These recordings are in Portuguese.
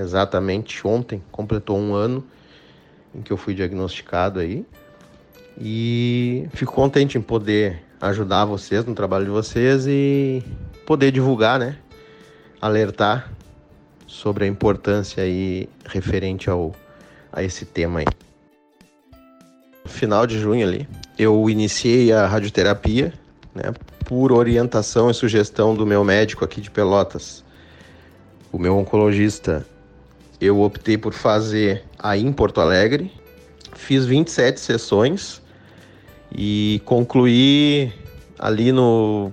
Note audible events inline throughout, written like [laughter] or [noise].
exatamente ontem, completou um ano em que eu fui diagnosticado aí. E fico contente em poder ajudar vocês no trabalho de vocês e poder divulgar, né? Alertar sobre a importância aí referente ao, a esse tema aí. No final de junho ali, eu iniciei a radioterapia, né? Por orientação e sugestão do meu médico aqui de Pelotas, o meu oncologista. Eu optei por fazer aí em Porto Alegre. Fiz 27 sessões e concluí ali no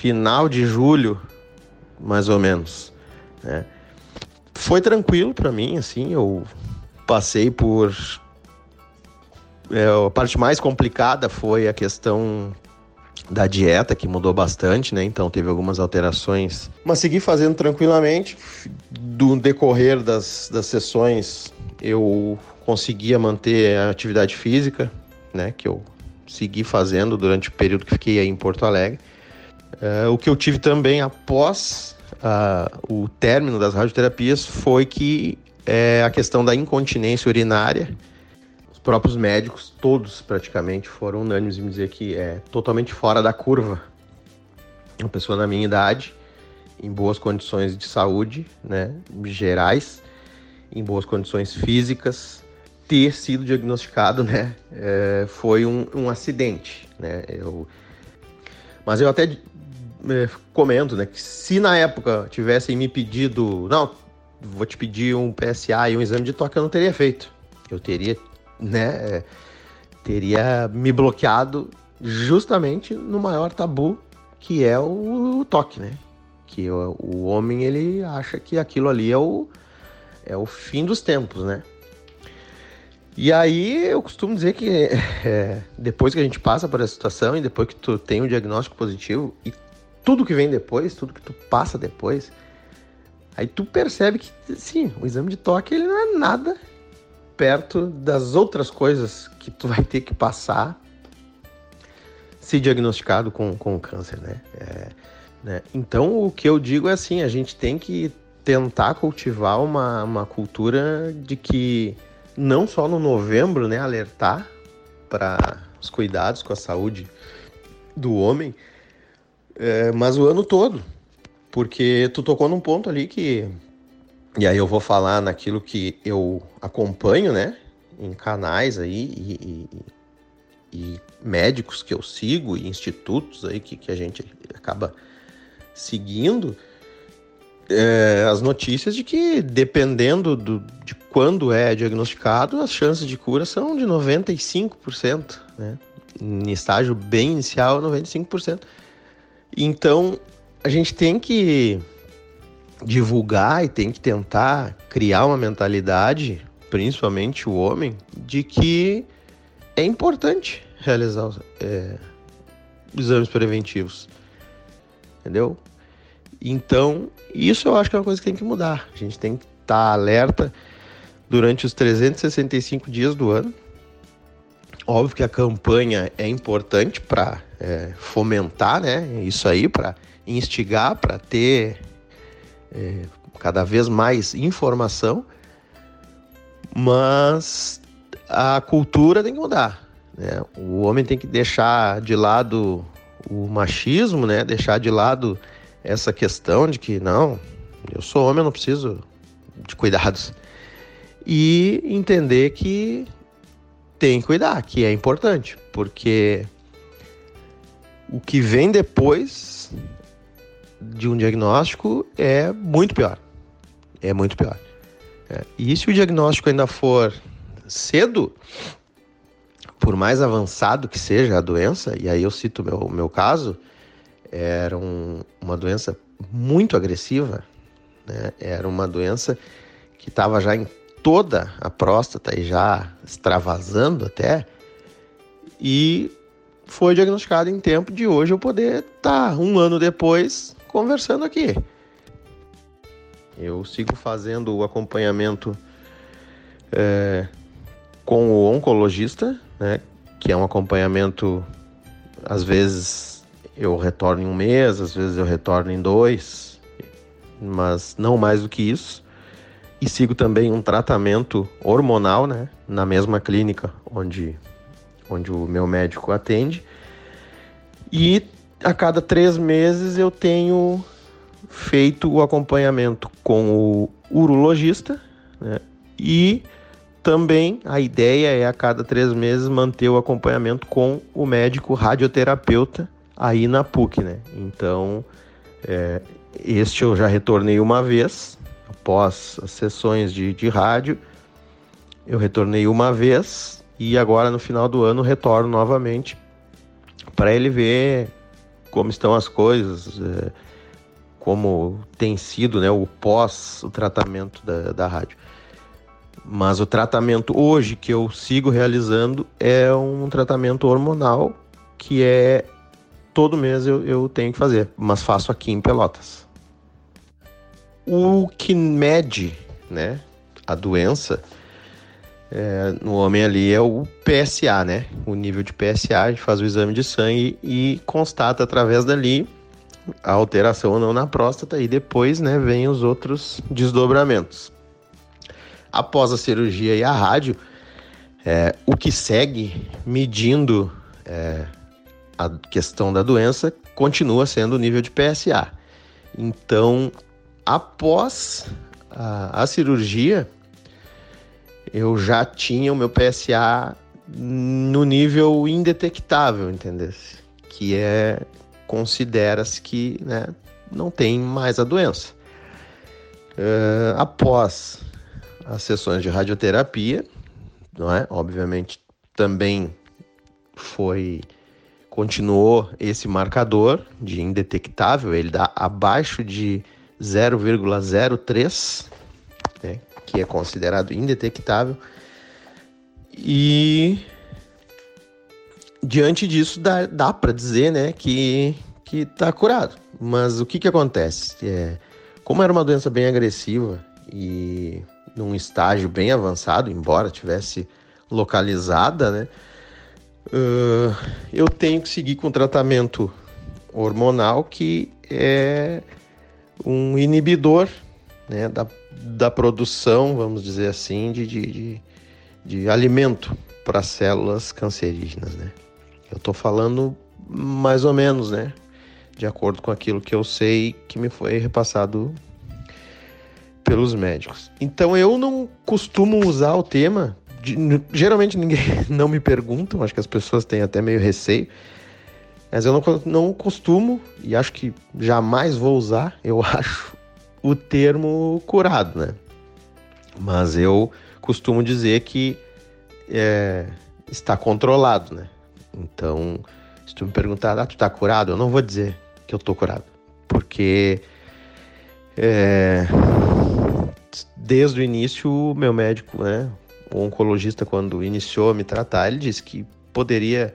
final de julho, mais ou menos. Né? Foi tranquilo para mim, assim, eu passei por. É, a parte mais complicada foi a questão da dieta, que mudou bastante, né? Então teve algumas alterações. Mas segui fazendo tranquilamente. Do decorrer das, das sessões, eu conseguia manter a atividade física, né? Que eu segui fazendo durante o período que fiquei aí em Porto Alegre. Uh, o que eu tive também após uh, o término das radioterapias foi que é, a questão da incontinência urinária. Os próprios médicos, todos praticamente, foram unânimes em dizer que é totalmente fora da curva. Uma pessoa na minha idade, em boas condições de saúde, né, gerais, em boas condições físicas, ter sido diagnosticado, né, é, foi um, um, acidente, né, eu, mas eu até é, comento, né, que se na época tivessem me pedido, não, vou te pedir um PSA e um exame de toque, eu não teria feito, eu teria, né, teria me bloqueado justamente no maior tabu que é o, o toque, né, que o, o homem ele acha que aquilo ali é o é o fim dos tempos, né? E aí eu costumo dizer que é, depois que a gente passa por essa situação e depois que tu tem um diagnóstico positivo e tudo que vem depois, tudo que tu passa depois, aí tu percebe que sim, o exame de toque ele não é nada perto das outras coisas que tu vai ter que passar se diagnosticado com, com câncer, né? É, né? Então o que eu digo é assim, a gente tem que tentar cultivar uma, uma cultura de que não só no novembro, né, alertar para os cuidados com a saúde do homem, é, mas o ano todo, porque tu tocou num ponto ali que e aí eu vou falar naquilo que eu acompanho, né, em canais aí e, e, e médicos que eu sigo e institutos aí que, que a gente acaba seguindo é, as notícias de que, dependendo do, de quando é diagnosticado, as chances de cura são de 95%, né? Em estágio bem inicial, 95%. Então, a gente tem que divulgar e tem que tentar criar uma mentalidade, principalmente o homem, de que é importante realizar é, exames preventivos. Entendeu? Então, isso eu acho que é uma coisa que tem que mudar. A gente tem que estar tá alerta durante os 365 dias do ano. Óbvio que a campanha é importante para é, fomentar né, isso aí, para instigar, para ter é, cada vez mais informação, mas a cultura tem que mudar. Né? O homem tem que deixar de lado o machismo, né? deixar de lado essa questão de que não, eu sou homem, eu não preciso de cuidados. E entender que tem que cuidar, que é importante, porque o que vem depois de um diagnóstico é muito pior. É muito pior. É. E se o diagnóstico ainda for cedo, por mais avançado que seja a doença, e aí eu cito o meu, meu caso, era um, uma doença muito agressiva, né? era uma doença que estava já em toda a próstata e já extravasando até, e foi diagnosticado em tempo de hoje eu poder estar tá, um ano depois conversando aqui. Eu sigo fazendo o acompanhamento é, com o oncologista, né, que é um acompanhamento às vezes eu retorno em um mês, às vezes eu retorno em dois, mas não mais do que isso. e sigo também um tratamento hormonal, né, na mesma clínica onde, onde o meu médico atende. E a cada três meses eu tenho feito o acompanhamento com o urologista, né, e também a ideia é a cada três meses manter o acompanhamento com o médico radioterapeuta aí na PUC, né? Então, é, este eu já retornei uma vez, após as sessões de, de rádio, eu retornei uma vez e agora no final do ano retorno novamente para ele ver como estão as coisas, é, como tem sido né, o pós o tratamento da, da rádio. Mas o tratamento hoje que eu sigo realizando é um tratamento hormonal que é todo mês eu, eu tenho que fazer, mas faço aqui em Pelotas. O que mede né, a doença é, no homem ali é o PSA, né? O nível de PSA, a gente faz o exame de sangue e constata através dali a alteração ou não na próstata e depois né, vem os outros desdobramentos após a cirurgia e a rádio, é, o que segue medindo é, a questão da doença continua sendo o nível de PSA. Então, após a, a cirurgia, eu já tinha o meu PSA no nível indetectável, entendeu? Que é considera-se que né, não tem mais a doença. Uh, após as sessões de radioterapia, não é? Obviamente também foi continuou esse marcador de indetectável, ele dá abaixo de 0,03, né, que é considerado indetectável. E diante disso dá, dá para dizer, né, que que está curado. Mas o que que acontece? É, como era uma doença bem agressiva e num estágio bem avançado, embora tivesse localizada, né? Uh, eu tenho que seguir com tratamento hormonal que é um inibidor né, da, da produção, vamos dizer assim, de, de, de, de alimento para células cancerígenas. Né? Eu estou falando mais ou menos, né? De acordo com aquilo que eu sei que me foi repassado pelos médicos. Então eu não costumo usar o tema. De, geralmente ninguém [laughs] não me pergunta, acho que as pessoas têm até meio receio. Mas eu não, não costumo, e acho que jamais vou usar, eu [laughs] acho, o termo curado, né? Mas eu costumo dizer que é, está controlado, né? Então, se tu me perguntar, ah, tu tá curado? Eu não vou dizer que eu tô curado. Porque é, desde o início, meu médico, né, o oncologista, quando iniciou a me tratar, ele disse que poderia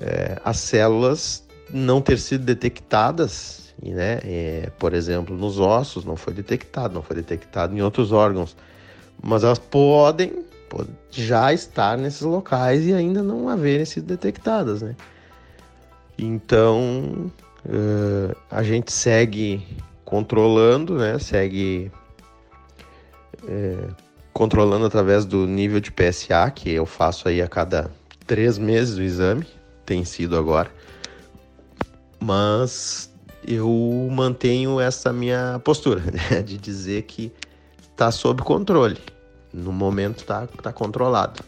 é, as células não ter sido detectadas, né, é, por exemplo, nos ossos não foi detectado, não foi detectado em outros órgãos, mas elas podem, já estar nesses locais e ainda não haverem sido detectadas, né. Então, uh, a gente segue controlando, né, segue é, controlando através do nível de PSA, que eu faço aí a cada três meses o exame, tem sido agora. Mas eu mantenho essa minha postura, [laughs] né, de dizer que está sob controle. No momento está tá controlado.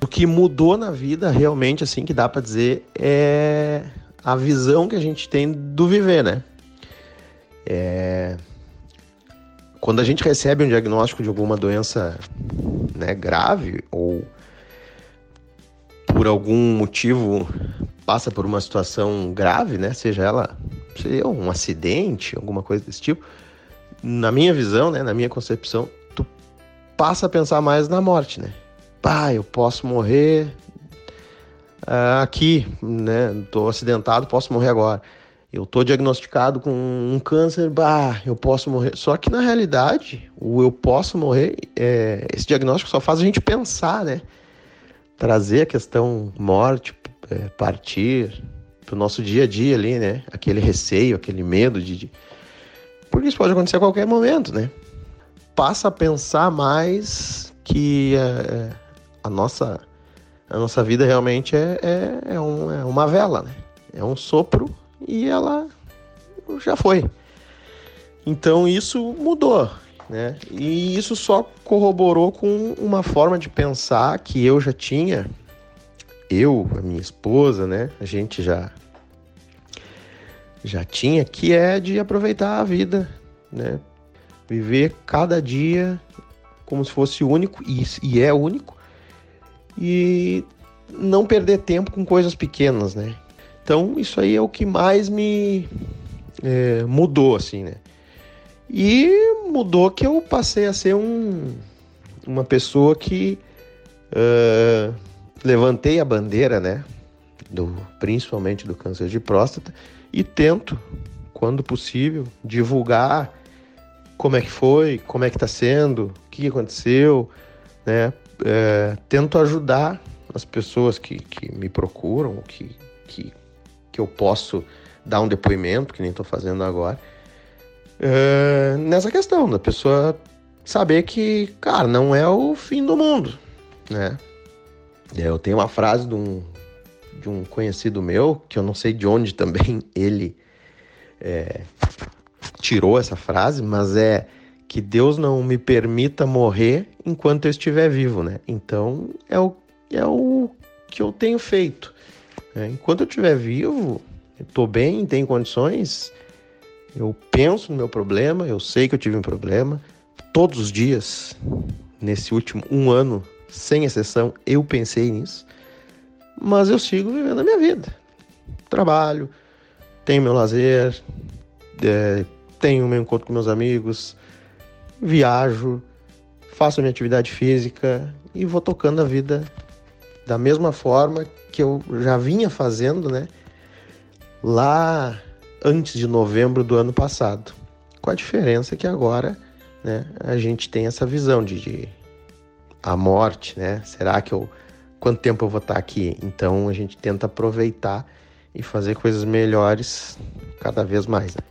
O que mudou na vida, realmente, assim, que dá para dizer, é a visão que a gente tem do viver, né? É, quando a gente recebe um diagnóstico de alguma doença né, grave ou por algum motivo passa por uma situação grave, né, seja ela seja um acidente, alguma coisa desse tipo, na minha visão, né, na minha concepção, tu passa a pensar mais na morte, né? Pá, eu posso morrer uh, aqui, né? Tô acidentado, posso morrer agora eu tô diagnosticado com um câncer, bah, eu posso morrer. Só que na realidade, o eu posso morrer, é, esse diagnóstico só faz a gente pensar, né? Trazer a questão morte, é, partir, pro nosso dia a dia ali, né? Aquele receio, aquele medo de, de. Porque isso pode acontecer a qualquer momento, né? passa a pensar mais que é, a nossa a nossa vida realmente é, é, é, um, é uma vela, né? É um sopro e ela já foi. Então isso mudou, né? E isso só corroborou com uma forma de pensar que eu já tinha, eu, a minha esposa, né? A gente já já tinha, que é de aproveitar a vida, né? Viver cada dia como se fosse único, e, e é único, e não perder tempo com coisas pequenas, né? Então isso aí é o que mais me é, mudou, assim, né? E mudou que eu passei a ser um, uma pessoa que uh, levantei a bandeira, né? Do, principalmente do câncer de próstata e tento, quando possível, divulgar como é que foi, como é que está sendo, o que aconteceu, né? É, tento ajudar as pessoas que, que me procuram, que, que, que eu posso dar um depoimento, que nem estou fazendo agora, é, nessa questão da pessoa saber que, cara, não é o fim do mundo, né? Eu tenho uma frase de um, de um conhecido meu, que eu não sei de onde também [laughs] ele é, tirou essa frase, mas é que Deus não me permita morrer enquanto eu estiver vivo, né? Então é o, é o que eu tenho feito. Né? Enquanto eu estiver vivo, estou bem, tenho condições, eu penso no meu problema, eu sei que eu tive um problema. Todos os dias, nesse último um ano, sem exceção, eu pensei nisso. Mas eu sigo vivendo a minha vida. Trabalho, tenho meu lazer, é, tenho meu encontro com meus amigos, viajo, faço minha atividade física e vou tocando a vida da mesma forma que eu já vinha fazendo, né? Lá antes de novembro do ano passado. Com a diferença que agora, né, a gente tem essa visão de, de a morte, né? Será que eu quanto tempo eu vou estar aqui? Então a gente tenta aproveitar e fazer coisas melhores cada vez mais. Né?